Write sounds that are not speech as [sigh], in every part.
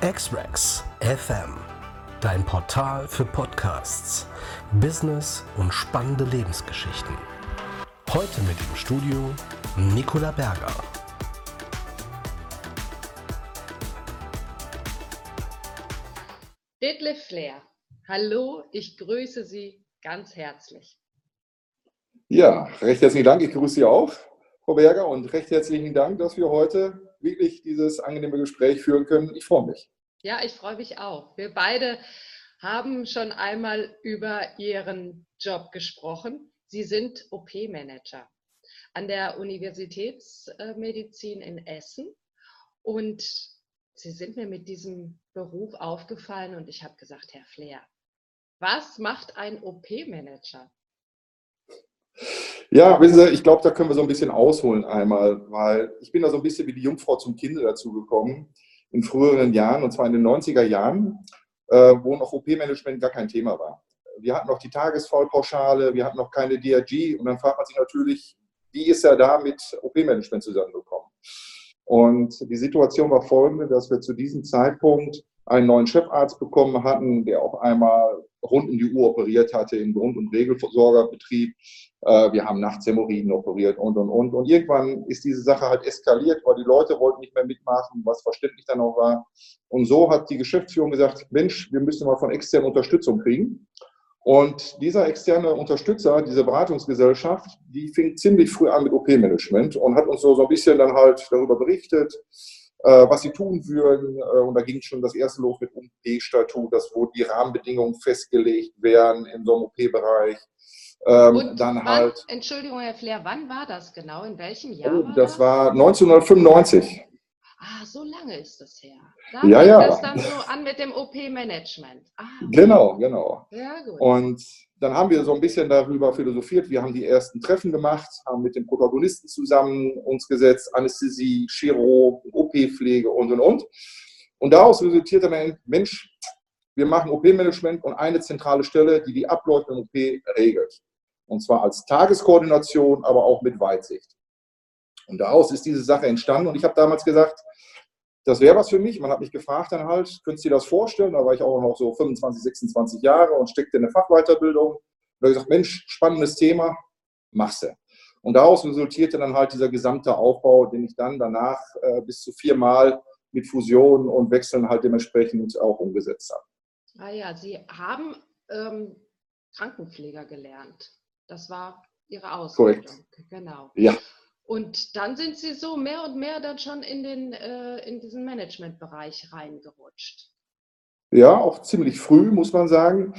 X-Rex FM, dein Portal für Podcasts, Business und spannende Lebensgeschichten. Heute mit im Studio Nicola Berger. Detlef Flair, hallo, ich grüße Sie ganz herzlich. Ja, recht herzlichen Dank. Ich grüße Sie auch, Frau Berger, und recht herzlichen Dank, dass wir heute wirklich dieses angenehme Gespräch führen können. Ich freue mich. Ja, ich freue mich auch. Wir beide haben schon einmal über Ihren Job gesprochen. Sie sind OP-Manager an der Universitätsmedizin in Essen und Sie sind mir mit diesem Beruf aufgefallen und ich habe gesagt, Herr Flair, was macht ein OP-Manager? Ja, wissen Sie, ich glaube, da können wir so ein bisschen ausholen einmal, weil ich bin da so ein bisschen wie die Jungfrau zum Kinde dazu gekommen in früheren Jahren, und zwar in den 90er Jahren, äh, wo noch OP-Management gar kein Thema war. Wir hatten noch die Tagesvollpauschale, wir hatten noch keine DRG und dann fragt man sich natürlich, wie ist er da mit OP-Management zusammengekommen? Und die Situation war folgende, dass wir zu diesem Zeitpunkt einen neuen Chefarzt bekommen hatten, der auch einmal rund um die Uhr operiert hatte im Grund- und Regelversorgerbetrieb. Äh, wir haben nachts Hämorrhoiden operiert und, und, und. Und irgendwann ist diese Sache halt eskaliert, weil die Leute wollten nicht mehr mitmachen, was verständlich dann auch war. Und so hat die Geschäftsführung gesagt, Mensch, wir müssen mal von externen Unterstützung kriegen. Und dieser externe Unterstützer, diese Beratungsgesellschaft, die fing ziemlich früh an mit OP-Management und hat uns so, so ein bisschen dann halt darüber berichtet, was sie tun würden. Äh, und da ging schon das erste los mit OP-Statut, dass wo die Rahmenbedingungen festgelegt werden in so einem OP-Bereich. Ähm, dann wann, halt. Entschuldigung, Herr Flair, wann war das genau? In welchem Jahr? Oh, das war 1995. Ah, so lange ist das her. Da ja, ja. das dann so an mit dem OP-Management. Ah. Genau, genau. Ja, gut. Und dann haben wir so ein bisschen darüber philosophiert. Wir haben die ersten Treffen gemacht, haben mit den Protagonisten zusammen uns gesetzt, Anästhesie, Chiro, OP-Pflege und, und, und. Und daraus resultierte dann, Mensch, wir machen OP-Management und eine zentrale Stelle, die die Abläufe im OP regelt. Und zwar als Tageskoordination, aber auch mit Weitsicht. Und daraus ist diese Sache entstanden. Und ich habe damals gesagt, das wäre was für mich. Man hat mich gefragt dann halt, könntest du dir das vorstellen? Da war ich auch noch so 25, 26 Jahre und steckte in eine Fachweiterbildung. Und da gesagt, Mensch, spannendes Thema, machst du. Und daraus resultierte dann halt dieser gesamte Aufbau, den ich dann danach äh, bis zu viermal mit Fusionen und Wechseln halt dementsprechend auch umgesetzt habe. Ah ja, Sie haben ähm, Krankenpfleger gelernt. Das war Ihre Ausbildung. Korrekt. Genau. Ja. Und dann sind sie so mehr und mehr dann schon in, den, äh, in diesen Managementbereich reingerutscht. Ja, auch ziemlich früh, muss man sagen.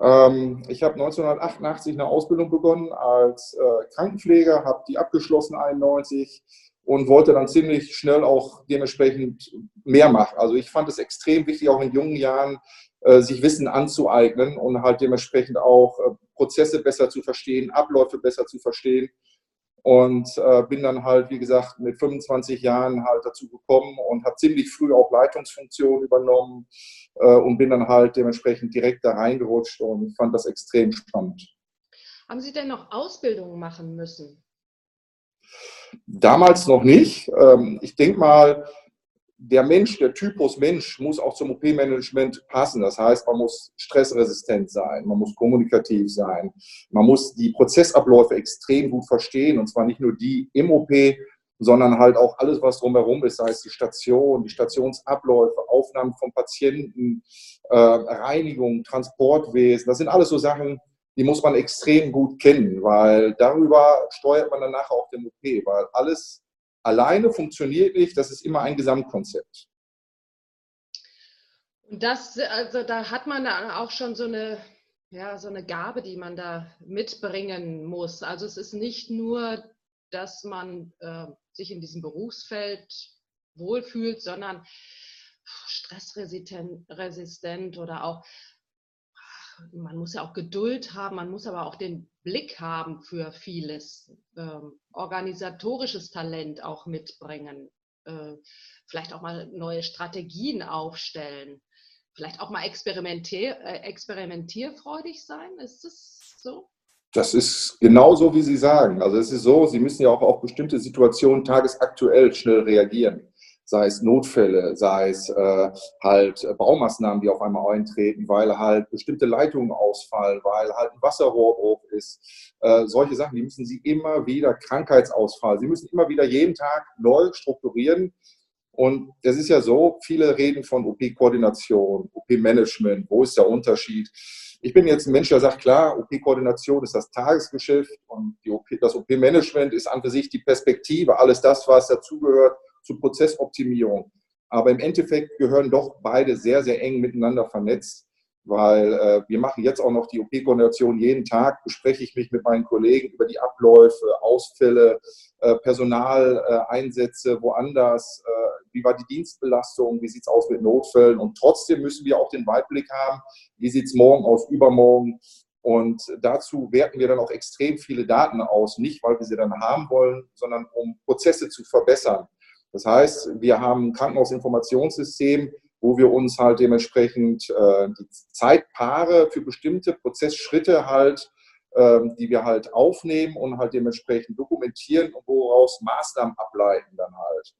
Ähm, ich habe 1988 eine Ausbildung begonnen als äh, Krankenpfleger, habe die abgeschlossen 91 und wollte dann ziemlich schnell auch dementsprechend mehr machen. Also ich fand es extrem wichtig, auch in jungen Jahren äh, sich Wissen anzueignen und halt dementsprechend auch äh, Prozesse besser zu verstehen, Abläufe besser zu verstehen und äh, bin dann halt, wie gesagt, mit 25 Jahren halt dazu gekommen und habe ziemlich früh auch Leitungsfunktionen übernommen äh, und bin dann halt dementsprechend direkt da reingerutscht und fand das extrem spannend. Haben Sie denn noch Ausbildungen machen müssen? Damals noch nicht. Ähm, ich denke mal, der Mensch, der Typus Mensch muss auch zum OP-Management passen. Das heißt, man muss stressresistent sein, man muss kommunikativ sein, man muss die Prozessabläufe extrem gut verstehen und zwar nicht nur die im OP, sondern halt auch alles, was drumherum ist, sei es die Station, die Stationsabläufe, Aufnahmen von Patienten, äh, Reinigung, Transportwesen. Das sind alles so Sachen, die muss man extrem gut kennen, weil darüber steuert man danach auch den OP, weil alles alleine funktioniert nicht, das ist immer ein Gesamtkonzept. Und das, also da hat man auch schon so eine, ja, so eine Gabe, die man da mitbringen muss. Also es ist nicht nur, dass man äh, sich in diesem Berufsfeld wohlfühlt, sondern stressresistent oder auch man muss ja auch Geduld haben, man muss aber auch den Blick haben für vieles, ähm, organisatorisches Talent auch mitbringen, äh, vielleicht auch mal neue Strategien aufstellen, vielleicht auch mal experimentier, äh, experimentierfreudig sein. Ist das so? Das ist genau so, wie Sie sagen. Also es ist so, Sie müssen ja auch auf bestimmte Situationen tagesaktuell schnell reagieren sei es Notfälle, sei es äh, halt Baumaßnahmen, die auf einmal eintreten, weil halt bestimmte Leitungen ausfallen, weil halt ein Wasserrohrbruch ist. Äh, solche Sachen, die müssen Sie immer wieder, Krankheitsausfall, Sie müssen immer wieder jeden Tag neu strukturieren. Und es ist ja so, viele reden von OP-Koordination, OP-Management, wo ist der Unterschied? Ich bin jetzt ein Mensch, der sagt, klar, OP-Koordination ist das Tagesgeschäft und OP, das OP-Management ist an für sich die Perspektive, alles das, was dazugehört zur Prozessoptimierung. Aber im Endeffekt gehören doch beide sehr, sehr eng miteinander vernetzt, weil äh, wir machen jetzt auch noch die OP-Koordination jeden Tag, bespreche ich mich mit meinen Kollegen über die Abläufe, Ausfälle, äh, Personaleinsätze äh, woanders, äh, wie war die Dienstbelastung, wie sieht es aus mit Notfällen und trotzdem müssen wir auch den Weitblick haben, wie sieht es morgen aus, übermorgen, und dazu werten wir dann auch extrem viele Daten aus, nicht weil wir sie dann haben wollen, sondern um Prozesse zu verbessern. Das heißt, wir haben ein Krankenhausinformationssystem, wo wir uns halt dementsprechend äh, die Zeitpaare für bestimmte Prozessschritte halt, äh, die wir halt aufnehmen und halt dementsprechend dokumentieren und woraus Maßnahmen ableiten dann halt.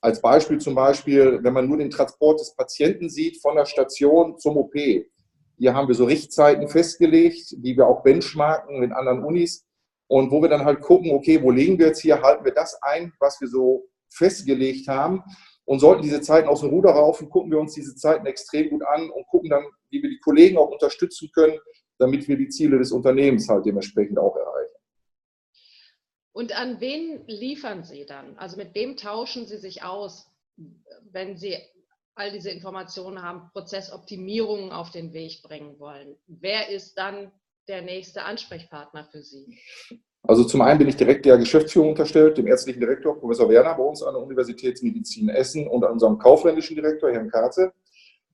Als Beispiel zum Beispiel, wenn man nur den Transport des Patienten sieht von der Station zum OP. Hier haben wir so Richtzeiten festgelegt, die wir auch benchmarken mit anderen Unis und wo wir dann halt gucken, okay, wo legen wir jetzt hier, halten wir das ein, was wir so festgelegt haben. Und sollten diese Zeiten aus dem Ruder raufen, gucken wir uns diese Zeiten extrem gut an und gucken dann, wie wir die Kollegen auch unterstützen können, damit wir die Ziele des Unternehmens halt dementsprechend auch erreichen. Und an wen liefern Sie dann? Also mit wem tauschen Sie sich aus, wenn Sie all diese Informationen haben, Prozessoptimierungen auf den Weg bringen wollen? Wer ist dann der nächste Ansprechpartner für Sie? Also zum einen bin ich direkt der Geschäftsführung unterstellt, dem ärztlichen Direktor, Professor Werner, bei uns an der Universitätsmedizin Essen und an unserem kaufmännischen Direktor, Herrn Karze.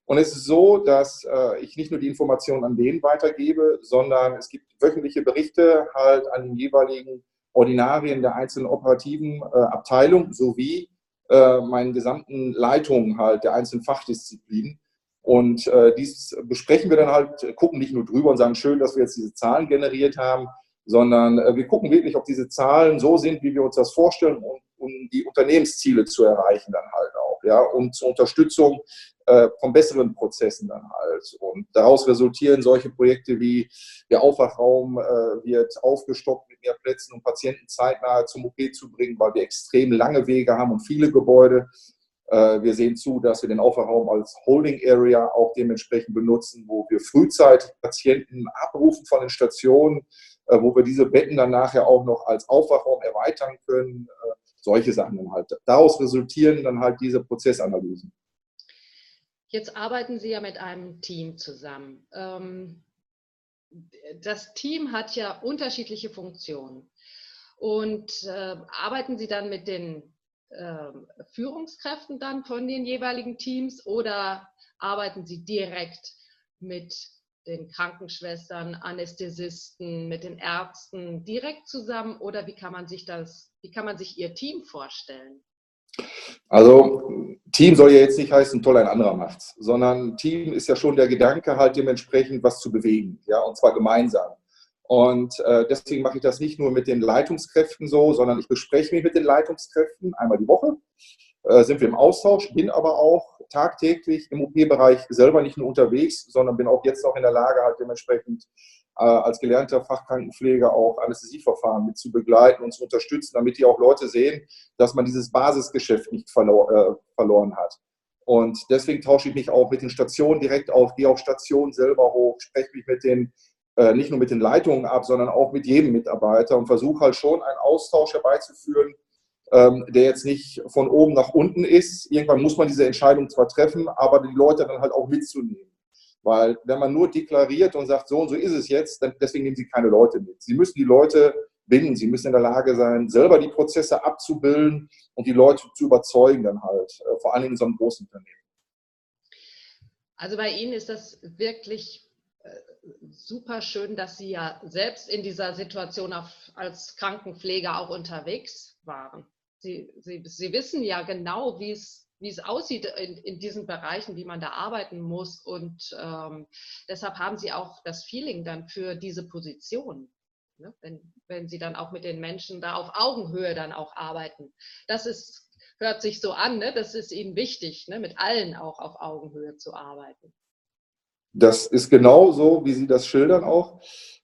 Und es ist so, dass äh, ich nicht nur die Informationen an den weitergebe, sondern es gibt wöchentliche Berichte halt an den jeweiligen Ordinarien der einzelnen operativen äh, Abteilung sowie äh, meinen gesamten Leitungen halt der einzelnen Fachdisziplinen. Und äh, dies besprechen wir dann halt, gucken nicht nur drüber und sagen, schön, dass wir jetzt diese Zahlen generiert haben, sondern äh, wir gucken wirklich, ob diese Zahlen so sind, wie wir uns das vorstellen, um, um die Unternehmensziele zu erreichen dann halt auch, ja, und zur Unterstützung äh, von besseren Prozessen dann halt. Und daraus resultieren solche Projekte wie der Aufwachraum äh, wird aufgestockt mit mehr Plätzen, um Patienten zeitnah zum OP zu bringen, weil wir extrem lange Wege haben und viele Gebäude. Äh, wir sehen zu, dass wir den Aufwachraum als Holding Area auch dementsprechend benutzen, wo wir frühzeitig Patienten abrufen von den Stationen, wo wir diese Betten dann nachher auch noch als Aufwachraum erweitern können. Äh, solche Sachen dann halt. Daraus resultieren dann halt diese Prozessanalysen. Jetzt arbeiten Sie ja mit einem Team zusammen. Ähm, das Team hat ja unterschiedliche Funktionen. Und äh, arbeiten Sie dann mit den äh, Führungskräften dann von den jeweiligen Teams oder arbeiten Sie direkt mit den Krankenschwestern, Anästhesisten, mit den Ärzten direkt zusammen oder wie kann man sich das, wie kann man sich Ihr Team vorstellen? Also Team soll ja jetzt nicht heißen, toll, ein anderer macht's, sondern Team ist ja schon der Gedanke, halt dementsprechend was zu bewegen, ja, und zwar gemeinsam. Und äh, deswegen mache ich das nicht nur mit den Leitungskräften so, sondern ich bespreche mich mit den Leitungskräften einmal die Woche, äh, sind wir im Austausch, bin aber auch tagtäglich im OP-Bereich selber nicht nur unterwegs, sondern bin auch jetzt noch in der Lage, halt dementsprechend äh, als gelernter Fachkrankenpfleger auch Anästhesieverfahren mit zu begleiten und zu unterstützen, damit die auch Leute sehen, dass man dieses Basisgeschäft nicht verlor, äh, verloren hat. Und deswegen tausche ich mich auch mit den Stationen direkt auf, gehe auf Stationen selber hoch, spreche mich mit den, äh, nicht nur mit den Leitungen ab, sondern auch mit jedem Mitarbeiter und versuche halt schon einen Austausch herbeizuführen, ähm, der jetzt nicht von oben nach unten ist. Irgendwann muss man diese Entscheidung zwar treffen, aber die Leute dann halt auch mitzunehmen. Weil wenn man nur deklariert und sagt, so und so ist es jetzt, dann deswegen nehmen sie keine Leute mit. Sie müssen die Leute binden, sie müssen in der Lage sein, selber die Prozesse abzubilden und die Leute zu überzeugen dann halt, äh, vor allem in so einem großen Unternehmen. Also bei Ihnen ist das wirklich äh, super schön, dass Sie ja selbst in dieser Situation als Krankenpfleger auch unterwegs waren. Sie, Sie, Sie wissen ja genau, wie es, wie es aussieht in, in diesen Bereichen, wie man da arbeiten muss. Und ähm, deshalb haben Sie auch das Feeling dann für diese Position. Ne? Wenn, wenn Sie dann auch mit den Menschen da auf Augenhöhe dann auch arbeiten. Das ist hört sich so an, ne? das ist Ihnen wichtig, ne? mit allen auch auf Augenhöhe zu arbeiten. Das ist genau so, wie Sie das schildern auch.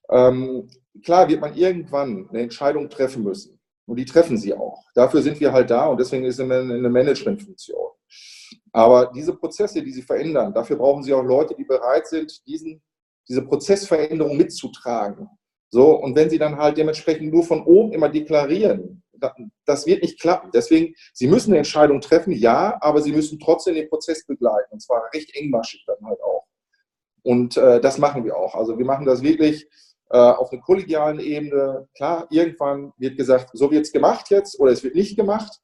Ähm, klar wird man irgendwann eine Entscheidung treffen müssen. Und die treffen sie auch. Dafür sind wir halt da und deswegen ist es eine Managementfunktion. Aber diese Prozesse, die sie verändern, dafür brauchen sie auch Leute, die bereit sind, diesen, diese Prozessveränderung mitzutragen. So, und wenn sie dann halt dementsprechend nur von oben immer deklarieren, das wird nicht klappen. Deswegen, sie müssen eine Entscheidung treffen, ja, aber sie müssen trotzdem den Prozess begleiten. Und zwar recht engmaschig dann halt auch. Und äh, das machen wir auch. Also wir machen das wirklich auf einer kollegialen Ebene. Klar, irgendwann wird gesagt, so wird es gemacht jetzt oder es wird nicht gemacht,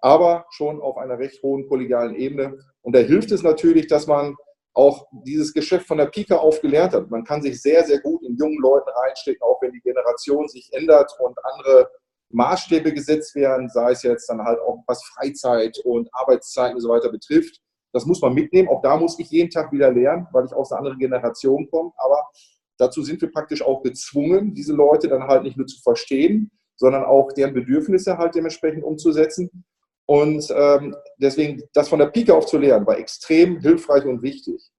aber schon auf einer recht hohen kollegialen Ebene. Und da hilft es natürlich, dass man auch dieses Geschäft von der Pike auf gelernt hat. Man kann sich sehr, sehr gut in jungen Leuten reinstecken, auch wenn die Generation sich ändert und andere Maßstäbe gesetzt werden, sei es jetzt dann halt auch was Freizeit und Arbeitszeiten und so weiter betrifft. Das muss man mitnehmen. Auch da muss ich jeden Tag wieder lernen, weil ich aus einer anderen Generation komme. Aber Dazu sind wir praktisch auch gezwungen, diese Leute dann halt nicht nur zu verstehen, sondern auch deren Bedürfnisse halt dementsprechend umzusetzen. Und ähm, deswegen, das von der Pike auf zu lernen, war extrem hilfreich und wichtig.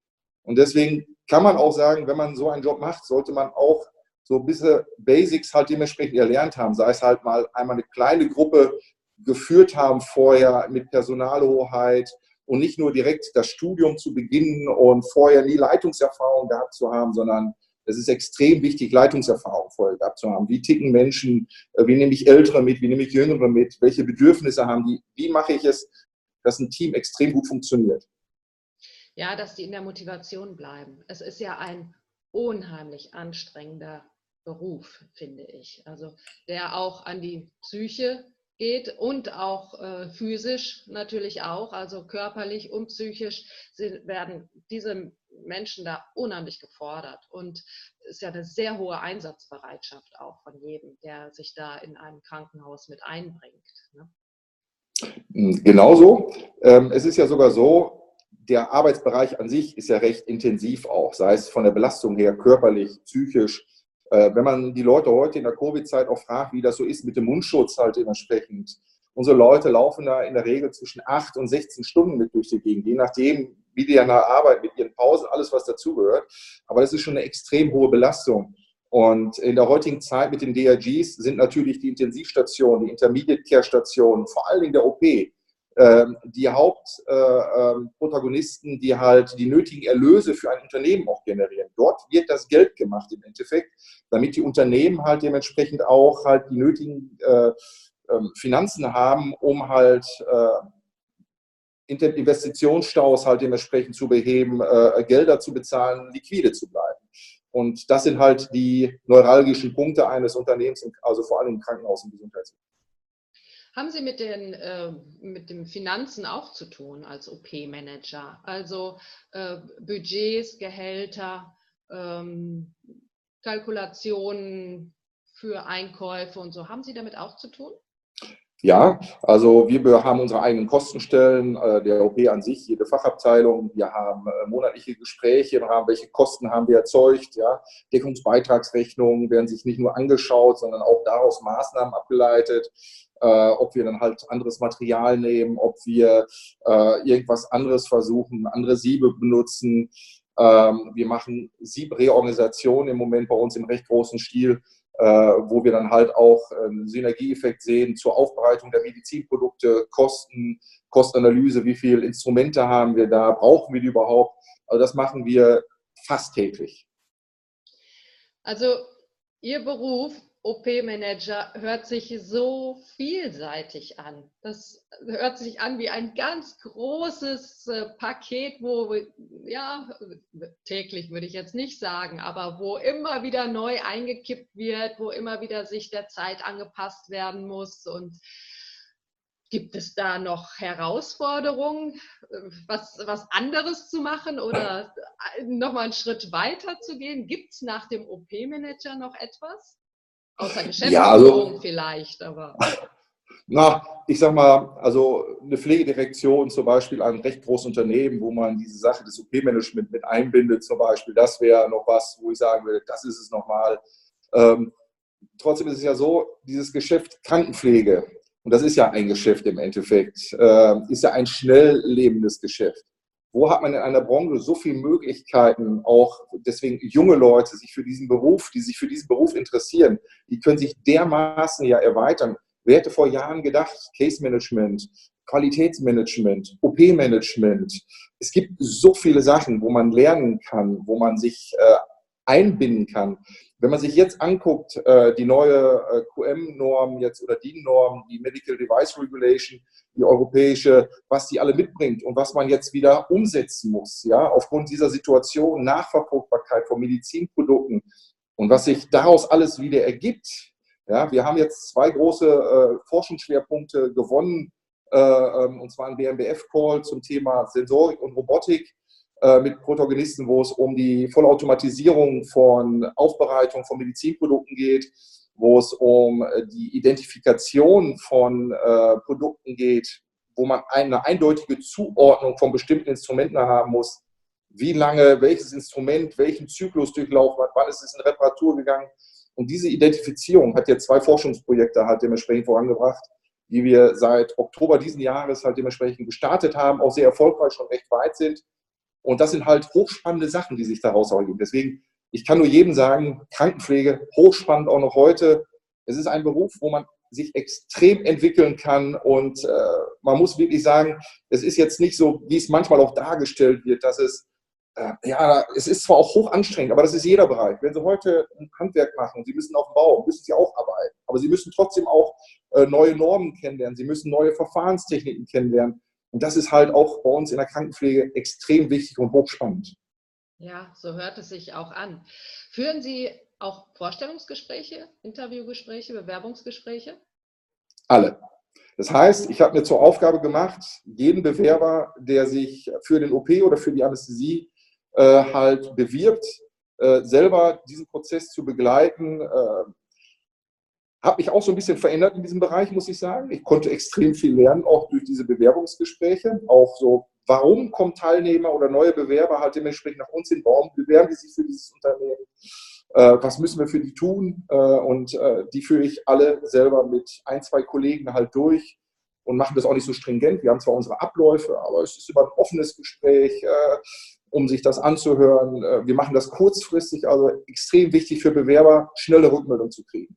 Und deswegen kann man auch sagen, wenn man so einen Job macht, sollte man auch so ein bisschen Basics halt dementsprechend erlernt haben. Sei es halt mal einmal eine kleine Gruppe geführt haben vorher mit Personalhoheit und nicht nur direkt das Studium zu beginnen und vorher nie Leitungserfahrung gehabt zu haben, sondern es ist extrem wichtig, Leitungserfahrung vorher gehabt zu haben. Wie ticken Menschen? Äh, wie nehme ich Ältere mit? Wie nehme ich Jüngere mit? Welche Bedürfnisse haben die? Wie mache ich es, dass ein Team extrem gut funktioniert? Ja, dass die in der Motivation bleiben. Es ist ja ein unheimlich anstrengender Beruf, finde ich. Also der auch an die Psyche geht und auch äh, physisch natürlich auch, also körperlich und psychisch werden diese Menschen da unheimlich gefordert und es ist ja eine sehr hohe Einsatzbereitschaft auch von jedem, der sich da in einem Krankenhaus mit einbringt. Ne? Hm, genauso. Ähm, es ist ja sogar so, der Arbeitsbereich an sich ist ja recht intensiv auch, sei es von der Belastung her, körperlich, psychisch. Äh, wenn man die Leute heute in der Covid-Zeit auch fragt, wie das so ist mit dem Mundschutz halt dementsprechend. Unsere Leute laufen da in der Regel zwischen 8 und 16 Stunden mit durch die Gegend, je nachdem, der Arbeit mit ihren Pausen, alles was dazugehört. Aber das ist schon eine extrem hohe Belastung. Und in der heutigen Zeit mit den DRGs sind natürlich die Intensivstationen, die Intermediate Care Stationen, vor allen Dingen der OP, ähm, die Hauptprotagonisten, äh, ähm, die halt die nötigen Erlöse für ein Unternehmen auch generieren. Dort wird das Geld gemacht im Endeffekt, damit die Unternehmen halt dementsprechend auch halt die nötigen äh, ähm, Finanzen haben, um halt äh, Investitionsstaus halt dementsprechend zu beheben, äh, Gelder zu bezahlen, liquide zu bleiben. Und das sind halt die neuralgischen Punkte eines Unternehmens, also vor allem im Krankenhaus- und Gesundheitswesen. Haben Sie mit den, äh, mit den Finanzen auch zu tun als OP-Manager? Also äh, Budgets, Gehälter, ähm, Kalkulationen für Einkäufe und so. Haben Sie damit auch zu tun? Ja, also wir haben unsere eigenen Kostenstellen, äh, der OP an sich, jede Fachabteilung. Wir haben äh, monatliche Gespräche im Rahmen, welche Kosten haben wir erzeugt. Ja. Deckungsbeitragsrechnungen werden sich nicht nur angeschaut, sondern auch daraus Maßnahmen abgeleitet. Äh, ob wir dann halt anderes Material nehmen, ob wir äh, irgendwas anderes versuchen, andere Siebe benutzen. Ähm, wir machen Siebreorganisation im Moment bei uns im recht großen Stil wo wir dann halt auch einen Synergieeffekt sehen zur Aufbereitung der Medizinprodukte, Kosten, Kostenanalyse, wie viele Instrumente haben wir da, brauchen wir die überhaupt? Also das machen wir fast täglich. Also Ihr Beruf OP-Manager hört sich so vielseitig an. Das hört sich an wie ein ganz großes äh, Paket, wo, ja, täglich würde ich jetzt nicht sagen, aber wo immer wieder neu eingekippt wird, wo immer wieder sich der Zeit angepasst werden muss. Und gibt es da noch Herausforderungen, was, was anderes zu machen oder nochmal einen Schritt weiter zu gehen? Gibt es nach dem OP-Manager noch etwas? Außer Geschäftsführung ja, also, vielleicht, aber. [laughs] Na, ich sag mal, also eine Pflegedirektion zum Beispiel, ein recht großes Unternehmen, wo man diese Sache des OP-Management mit einbindet, zum Beispiel, das wäre noch was, wo ich sagen würde, das ist es nochmal. Ähm, trotzdem ist es ja so, dieses Geschäft Krankenpflege und das ist ja ein Geschäft im Endeffekt, äh, ist ja ein schnell lebendes Geschäft. Wo hat man in einer Branche so viele Möglichkeiten, auch deswegen junge Leute, sich für diesen Beruf, die sich für diesen Beruf interessieren, die können sich dermaßen ja erweitern. Wer hätte vor Jahren gedacht, Case Management, Qualitätsmanagement, OP-Management. Es gibt so viele Sachen, wo man lernen kann, wo man sich äh, einbinden kann. Wenn man sich jetzt anguckt, äh, die neue äh, QM-Norm jetzt oder DIN-Norm, die Medical Device Regulation, die europäische, was die alle mitbringt und was man jetzt wieder umsetzen muss, ja, aufgrund dieser Situation, Nachverfolgbarkeit von Medizinprodukten und was sich daraus alles wieder ergibt. Ja, wir haben jetzt zwei große äh, Forschungsschwerpunkte gewonnen, äh, ähm, und zwar ein BMBF-Call zum Thema Sensorik und Robotik mit Protagonisten, wo es um die Vollautomatisierung von Aufbereitung von Medizinprodukten geht, wo es um äh, die Identifikation von äh, Produkten geht, wo man eine eindeutige Zuordnung von bestimmten Instrumenten haben muss. Wie lange, welches Instrument, welchen Zyklus durchlaufen hat, wann ist es in Reparatur gegangen. Und diese Identifizierung hat jetzt zwei Forschungsprojekte halt dementsprechend vorangebracht, die wir seit Oktober diesen Jahres halt dementsprechend gestartet haben, auch sehr erfolgreich schon recht weit sind. Und das sind halt hochspannende Sachen, die sich daraus ergeben. Deswegen, ich kann nur jedem sagen, Krankenpflege, hochspannend auch noch heute. Es ist ein Beruf, wo man sich extrem entwickeln kann und äh, man muss wirklich sagen, es ist jetzt nicht so, wie es manchmal auch dargestellt wird, dass es, äh, ja, es ist zwar auch hoch anstrengend, aber das ist jeder Bereich. Wenn Sie heute ein Handwerk machen, Sie müssen auf dem Bau, müssen Sie auch arbeiten, aber Sie müssen trotzdem auch äh, neue Normen kennenlernen, Sie müssen neue Verfahrenstechniken kennenlernen. Und das ist halt auch bei uns in der Krankenpflege extrem wichtig und hochspannend. Ja, so hört es sich auch an. Führen Sie auch Vorstellungsgespräche, Interviewgespräche, Bewerbungsgespräche? Alle. Das heißt, ich habe mir zur Aufgabe gemacht, jeden Bewerber, der sich für den OP oder für die Anästhesie äh, halt bewirbt, äh, selber diesen Prozess zu begleiten, äh, habe mich auch so ein bisschen verändert in diesem Bereich, muss ich sagen. Ich konnte extrem viel lernen, auch durch diese Bewerbungsgespräche. Auch so, warum kommen Teilnehmer oder neue Bewerber halt dementsprechend nach uns hin? Warum bewerben die sich für dieses Unternehmen? Äh, was müssen wir für die tun? Äh, und äh, die führe ich alle selber mit ein, zwei Kollegen halt durch und machen das auch nicht so stringent. Wir haben zwar unsere Abläufe, aber es ist über ein offenes Gespräch, äh, um sich das anzuhören. Äh, wir machen das kurzfristig, also extrem wichtig für Bewerber, schnelle Rückmeldung zu kriegen.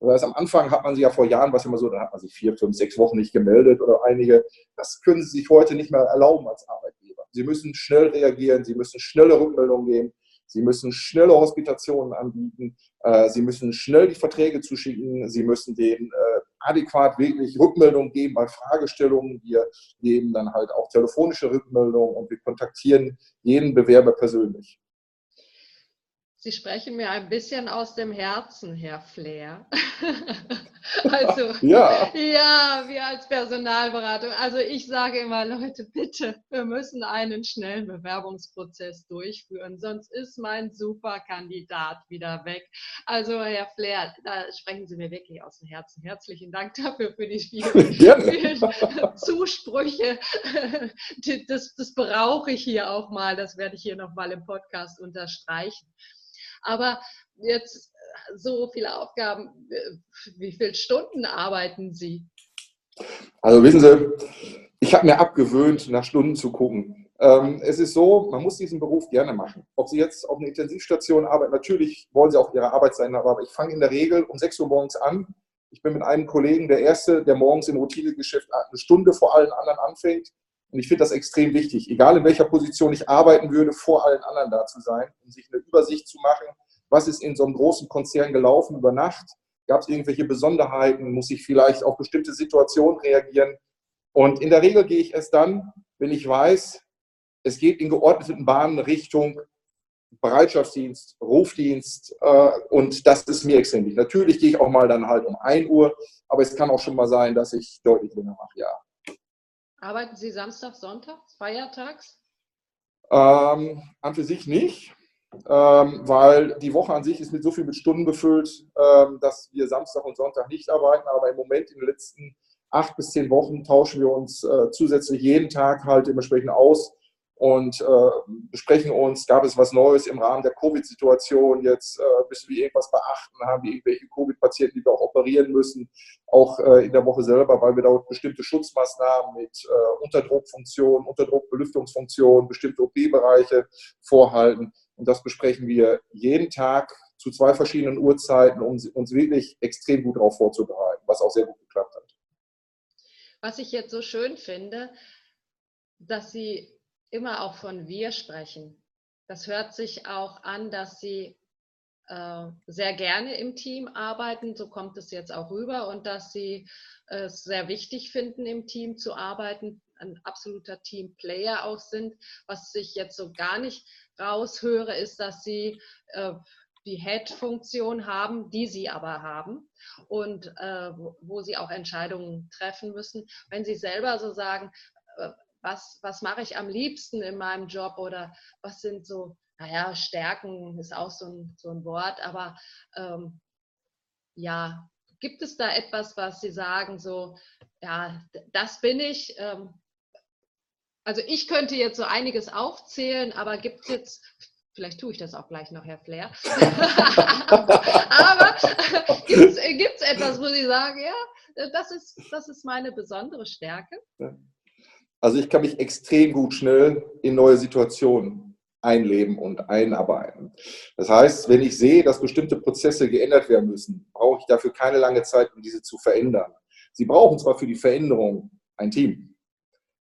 Das am Anfang hat man sich ja vor Jahren, was immer so, da hat man sich vier, fünf, sechs Wochen nicht gemeldet oder einige. Das können Sie sich heute nicht mehr erlauben als Arbeitgeber. Sie müssen schnell reagieren, Sie müssen schnelle Rückmeldungen geben, Sie müssen schnelle Hospitationen anbieten, äh, Sie müssen schnell die Verträge zuschicken, Sie müssen denen äh, adäquat wirklich Rückmeldungen geben bei Fragestellungen. Wir geben dann halt auch telefonische Rückmeldungen und wir kontaktieren jeden Bewerber persönlich. Sie sprechen mir ein bisschen aus dem Herzen, Herr Flair. [laughs] also, ja. ja, wir als Personalberatung. Also ich sage immer, Leute, bitte, wir müssen einen schnellen Bewerbungsprozess durchführen, sonst ist mein Superkandidat wieder weg. Also Herr Flair, da sprechen Sie mir wirklich aus dem Herzen. Herzlichen Dank dafür für die vielen, [laughs] vielen Zusprüche. [laughs] Das, das brauche ich hier auch mal. Das werde ich hier nochmal im Podcast unterstreichen. Aber jetzt äh, so viele Aufgaben, wie viele Stunden arbeiten Sie? Also wissen Sie, ich habe mir abgewöhnt, nach Stunden zu gucken. Ähm, es ist so, man muss diesen Beruf gerne machen. Ob Sie jetzt auf einer Intensivstation arbeiten, natürlich wollen Sie auch Ihre Arbeitszeit haben, aber ich fange in der Regel um 6 Uhr morgens an. Ich bin mit einem Kollegen der Erste, der morgens im Routinegeschäft eine Stunde vor allen anderen anfängt. Und ich finde das extrem wichtig, egal in welcher Position ich arbeiten würde, vor allen anderen da zu sein, um sich eine Übersicht zu machen, was ist in so einem großen Konzern gelaufen über Nacht, gab es irgendwelche Besonderheiten, muss ich vielleicht auf bestimmte Situationen reagieren. Und in der Regel gehe ich erst dann, wenn ich weiß, es geht in geordneten Bahnen Richtung Bereitschaftsdienst, Rufdienst äh, und das ist mir extrem wichtig. Natürlich gehe ich auch mal dann halt um 1 Uhr, aber es kann auch schon mal sein, dass ich deutlich länger mache, ja. Arbeiten Sie Samstag, Sonntag, Feiertags? Ähm, an für sich nicht, ähm, weil die Woche an sich ist mit so viel mit Stunden befüllt, ähm, dass wir Samstag und Sonntag nicht arbeiten. Aber im Moment in den letzten acht bis zehn Wochen tauschen wir uns äh, zusätzlich jeden Tag halt dementsprechend aus und äh, besprechen uns, gab es was Neues im Rahmen der Covid-Situation, jetzt äh, müssen wir irgendwas beachten, haben wir irgendwelche Covid-Patienten, die wir auch operieren müssen, auch äh, in der Woche selber, weil wir da bestimmte Schutzmaßnahmen mit äh, Unterdruckfunktion, Unterdruckbelüftungsfunktion, bestimmte OP-Bereiche vorhalten. Und das besprechen wir jeden Tag zu zwei verschiedenen Uhrzeiten, um uns wirklich extrem gut darauf vorzubereiten, was auch sehr gut geklappt hat. Was ich jetzt so schön finde, dass Sie immer auch von wir sprechen. Das hört sich auch an, dass Sie äh, sehr gerne im Team arbeiten, so kommt es jetzt auch rüber, und dass Sie es sehr wichtig finden, im Team zu arbeiten, ein absoluter Teamplayer auch sind. Was ich jetzt so gar nicht raushöre, ist, dass Sie äh, die Head-Funktion haben, die sie aber haben und äh, wo, wo, sie auch Entscheidungen treffen müssen. Wenn sie selber so sagen, äh, was, was mache ich am liebsten in meinem Job oder was sind so, naja, Stärken ist auch so ein, so ein Wort, aber ähm, ja, gibt es da etwas, was Sie sagen, so, ja, das bin ich? Ähm, also ich könnte jetzt so einiges aufzählen, aber gibt es jetzt, vielleicht tue ich das auch gleich noch, Herr Flair, [laughs] aber gibt es etwas, wo Sie sagen, ja, das ist, das ist meine besondere Stärke? Ja. Also ich kann mich extrem gut schnell in neue Situationen einleben und einarbeiten. Das heißt, wenn ich sehe, dass bestimmte Prozesse geändert werden müssen, brauche ich dafür keine lange Zeit, um diese zu verändern. Sie brauchen zwar für die Veränderung ein Team,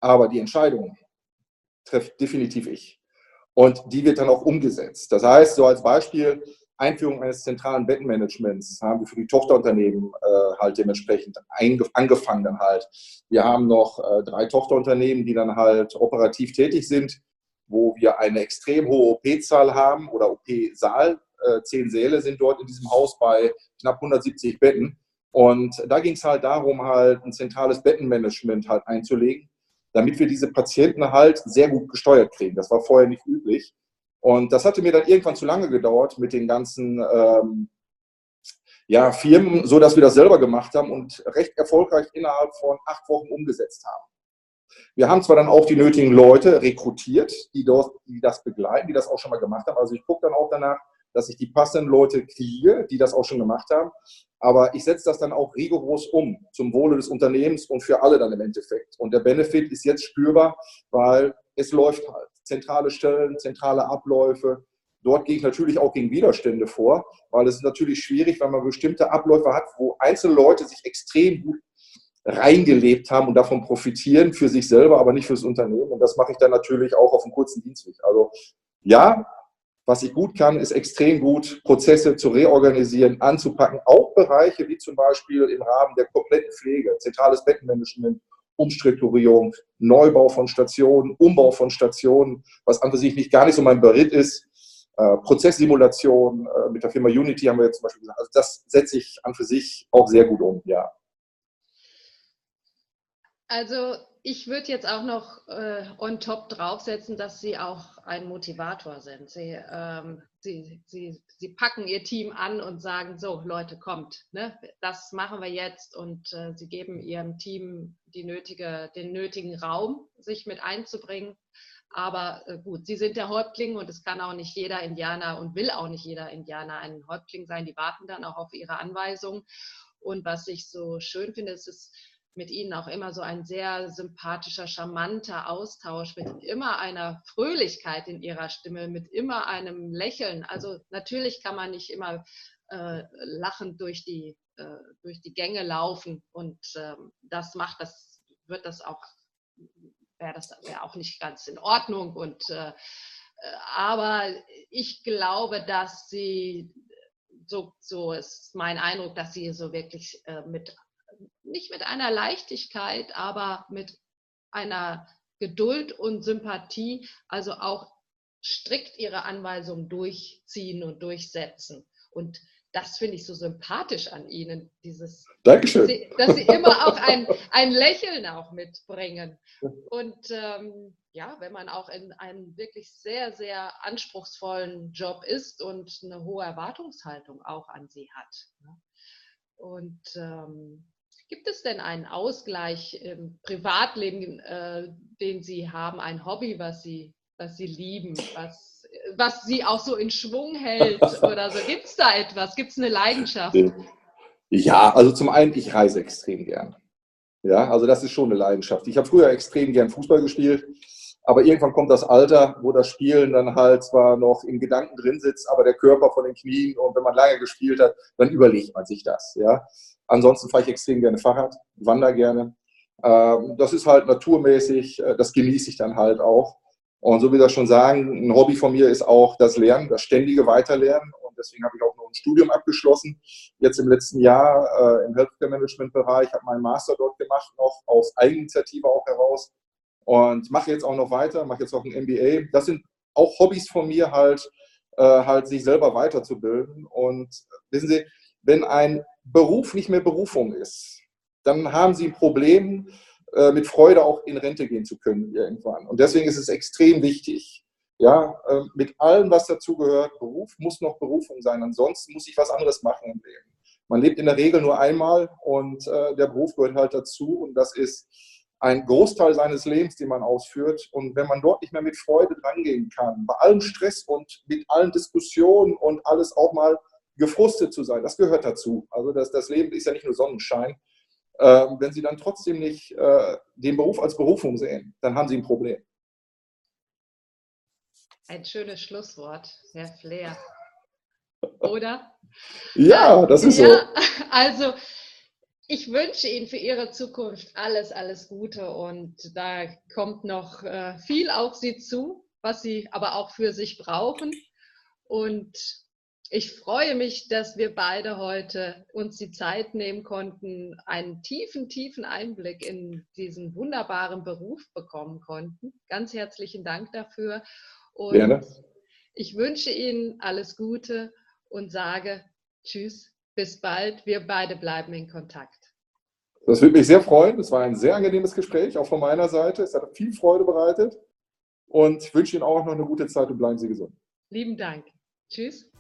aber die Entscheidung treffe definitiv ich. Und die wird dann auch umgesetzt. Das heißt, so als Beispiel, Einführung eines zentralen Bettenmanagements haben wir für die Tochterunternehmen äh, halt dementsprechend angefangen dann halt. Wir haben noch äh, drei Tochterunternehmen, die dann halt operativ tätig sind, wo wir eine extrem hohe OP-Zahl haben oder OP-Saal. Äh, zehn Säle sind dort in diesem Haus bei knapp 170 Betten. Und da ging es halt darum, halt ein zentrales Bettenmanagement halt einzulegen, damit wir diese Patienten halt sehr gut gesteuert kriegen. Das war vorher nicht üblich. Und das hatte mir dann irgendwann zu lange gedauert mit den ganzen ähm, ja, Firmen, so dass wir das selber gemacht haben und recht erfolgreich innerhalb von acht Wochen umgesetzt haben. Wir haben zwar dann auch die nötigen Leute rekrutiert, die, dort, die das begleiten, die das auch schon mal gemacht haben. Also ich gucke dann auch danach, dass ich die passenden Leute kriege, die das auch schon gemacht haben. Aber ich setze das dann auch rigoros um zum Wohle des Unternehmens und für alle dann im Endeffekt. Und der Benefit ist jetzt spürbar, weil es läuft halt zentrale Stellen, zentrale Abläufe. Dort gehe ich natürlich auch gegen Widerstände vor, weil es ist natürlich schwierig, wenn man bestimmte Abläufe hat, wo einzelne Leute sich extrem gut reingelebt haben und davon profitieren für sich selber, aber nicht fürs Unternehmen. Und das mache ich dann natürlich auch auf einem kurzen Dienstweg. Also ja, was ich gut kann, ist extrem gut, Prozesse zu reorganisieren, anzupacken. Auch Bereiche wie zum Beispiel im Rahmen der kompletten Pflege, zentrales Bettenmanagement, Umstrukturierung, Neubau von Stationen, Umbau von Stationen, was an sich nicht gar nicht so mein Beritt ist. Äh, Prozesssimulation äh, mit der Firma Unity haben wir jetzt zum Beispiel gesagt. Also das setze ich an für sich auch sehr gut um, ja. Also ich würde jetzt auch noch äh, on top draufsetzen, dass Sie auch ein Motivator sind. Sie, ähm, Sie, Sie, Sie packen Ihr Team an und sagen, so Leute, kommt, ne? das machen wir jetzt und äh, Sie geben Ihrem Team die nötige, den nötigen Raum, sich mit einzubringen. Aber äh, gut, Sie sind der Häuptling und es kann auch nicht jeder Indianer und will auch nicht jeder Indianer ein Häuptling sein. Die warten dann auch auf Ihre Anweisungen. Und was ich so schön finde, ist es, mit Ihnen auch immer so ein sehr sympathischer, charmanter Austausch, mit immer einer Fröhlichkeit in Ihrer Stimme, mit immer einem Lächeln. Also natürlich kann man nicht immer äh, lachend durch die, durch die Gänge laufen und ähm, das macht, das wird das auch, wäre das wär auch nicht ganz in Ordnung und äh, aber ich glaube, dass Sie so, so ist mein Eindruck, dass sie so wirklich äh, mit nicht mit einer Leichtigkeit, aber mit einer Geduld und Sympathie, also auch strikt ihre Anweisungen durchziehen und durchsetzen. Und das finde ich so sympathisch an Ihnen, dieses, Dankeschön. Dass, Sie, dass Sie immer auch ein, ein Lächeln auch mitbringen. Und ähm, ja, wenn man auch in einem wirklich sehr, sehr anspruchsvollen Job ist und eine hohe Erwartungshaltung auch an Sie hat. Ne? Und ähm, Gibt es denn einen Ausgleich im Privatleben, äh, den Sie haben, ein Hobby, was Sie was Sie lieben, was, was Sie auch so in Schwung hält [laughs] oder so? Gibt es da etwas? Gibt es eine Leidenschaft? Ja, also zum einen, ich reise extrem gern. Ja, also das ist schon eine Leidenschaft. Ich habe früher extrem gern Fußball gespielt, aber irgendwann kommt das Alter, wo das Spielen dann halt zwar noch in Gedanken drin sitzt, aber der Körper von den Knien und wenn man lange gespielt hat, dann überlegt man sich das. Ja, ansonsten fahre ich extrem gerne Fahrrad, wandere gerne. Ähm, das ist halt naturmäßig, äh, das genieße ich dann halt auch. Und so wie das schon sagen, ein Hobby von mir ist auch das Lernen, das ständige Weiterlernen. Und deswegen habe ich auch noch ein Studium abgeschlossen. Jetzt im letzten Jahr äh, im Healthcare Management Bereich, habe meinen Master dort gemacht, noch aus Eigeninitiative auch heraus. Und mache jetzt auch noch weiter, mache jetzt auch ein MBA. Das sind auch Hobbys von mir halt, äh, halt sich selber weiterzubilden. Und wissen Sie, wenn ein Beruf nicht mehr Berufung ist, dann haben Sie ein Problem, äh, mit Freude auch in Rente gehen zu können irgendwann. Und deswegen ist es extrem wichtig, ja, äh, mit allem, was dazugehört, Beruf muss noch Berufung sein. Ansonsten muss ich was anderes machen im Leben. Man lebt in der Regel nur einmal und äh, der Beruf gehört halt dazu und das ist ein Großteil seines Lebens, den man ausführt. Und wenn man dort nicht mehr mit Freude drangehen kann, bei allem Stress und mit allen Diskussionen und alles auch mal gefrustet zu sein, das gehört dazu. Also das, das Leben ist ja nicht nur Sonnenschein. Ähm, wenn Sie dann trotzdem nicht äh, den Beruf als Berufung sehen, dann haben Sie ein Problem. Ein schönes Schlusswort, Herr Flair. Oder? [laughs] ja, das ist ja, so. Also, ich wünsche Ihnen für Ihre Zukunft alles, alles Gute und da kommt noch äh, viel auf Sie zu, was Sie aber auch für sich brauchen. Und ich freue mich, dass wir beide heute uns die Zeit nehmen konnten, einen tiefen, tiefen Einblick in diesen wunderbaren Beruf bekommen konnten. Ganz herzlichen Dank dafür. Und Gerne. ich wünsche Ihnen alles Gute und sage Tschüss, bis bald. Wir beide bleiben in Kontakt. Das würde mich sehr freuen. Es war ein sehr angenehmes Gespräch, auch von meiner Seite. Es hat viel Freude bereitet. Und ich wünsche Ihnen auch noch eine gute Zeit und bleiben Sie gesund. Lieben Dank. Tschüss.